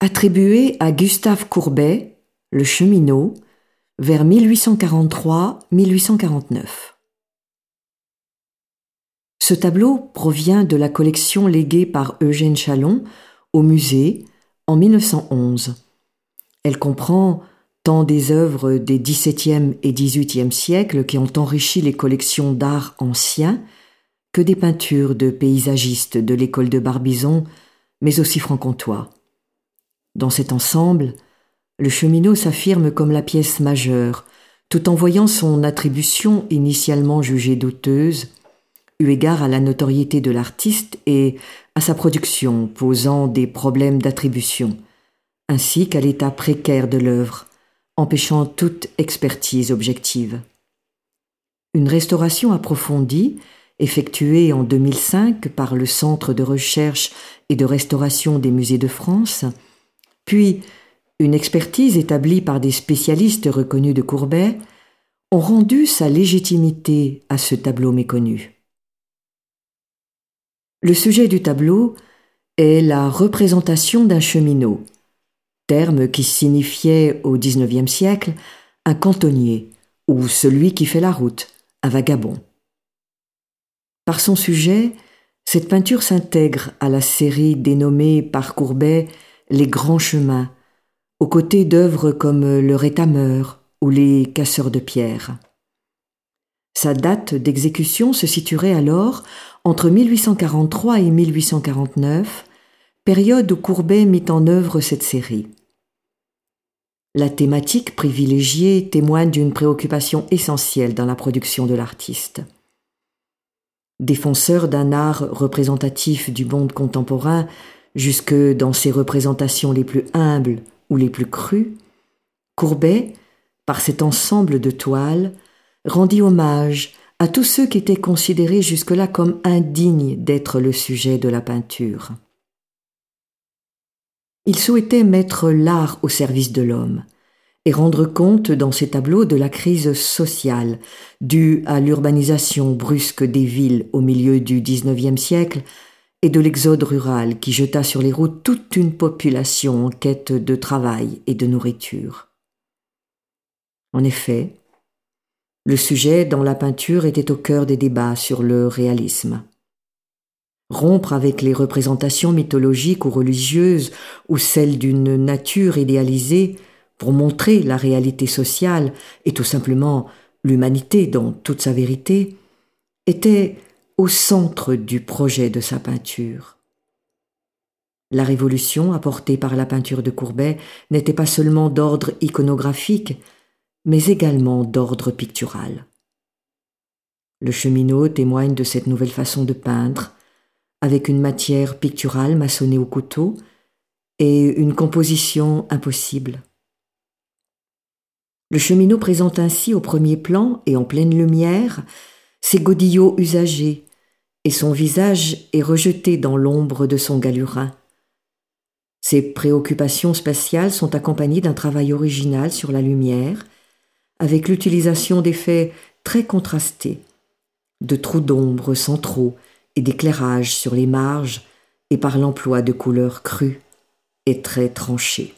attribué à Gustave Courbet, le cheminot, vers 1843-1849. Ce tableau provient de la collection léguée par Eugène Chalon au musée en 1911. Elle comprend tant des œuvres des XVIIe et XVIIIe siècles qui ont enrichi les collections d'art anciens que des peintures de paysagistes de l'école de Barbizon, mais aussi franc-comtois. Dans cet ensemble, le cheminot s'affirme comme la pièce majeure, tout en voyant son attribution initialement jugée douteuse, eu égard à la notoriété de l'artiste et à sa production posant des problèmes d'attribution, ainsi qu'à l'état précaire de l'œuvre, empêchant toute expertise objective. Une restauration approfondie, effectuée en 2005 par le Centre de recherche et de restauration des musées de France, puis une expertise établie par des spécialistes reconnus de Courbet, ont rendu sa légitimité à ce tableau méconnu. Le sujet du tableau est la représentation d'un cheminot, terme qui signifiait au XIXe siècle un cantonnier ou celui qui fait la route, un vagabond. Par son sujet, cette peinture s'intègre à la série dénommée par Courbet Les Grands Chemins, aux côtés d'œuvres comme Le Rétameur ou Les Casseurs de pierre. Sa date d'exécution se situerait alors entre 1843 et 1849, période où Courbet mit en œuvre cette série. La thématique privilégiée témoigne d'une préoccupation essentielle dans la production de l'artiste. Défenseur d'un art représentatif du monde contemporain, jusque dans ses représentations les plus humbles ou les plus crues, Courbet, par cet ensemble de toiles, rendit hommage à tous ceux qui étaient considérés jusque-là comme indignes d'être le sujet de la peinture. Il souhaitait mettre l'art au service de l'homme et rendre compte dans ses tableaux de la crise sociale due à l'urbanisation brusque des villes au milieu du XIXe siècle et de l'exode rural qui jeta sur les routes toute une population en quête de travail et de nourriture. En effet, le sujet dans la peinture était au cœur des débats sur le réalisme rompre avec les représentations mythologiques ou religieuses ou celles d'une nature idéalisée pour montrer la réalité sociale et tout simplement l'humanité dans toute sa vérité, était au centre du projet de sa peinture. La révolution apportée par la peinture de Courbet n'était pas seulement d'ordre iconographique, mais également d'ordre pictural. Le cheminot témoigne de cette nouvelle façon de peindre, avec une matière picturale maçonnée au couteau et une composition impossible. Le cheminot présente ainsi au premier plan et en pleine lumière ses godillots usagés, et son visage est rejeté dans l'ombre de son galurin. Ses préoccupations spatiales sont accompagnées d'un travail original sur la lumière, avec l'utilisation d'effets très contrastés, de trous d'ombre centraux et d'éclairage sur les marges et par l'emploi de couleurs crues et très tranchées.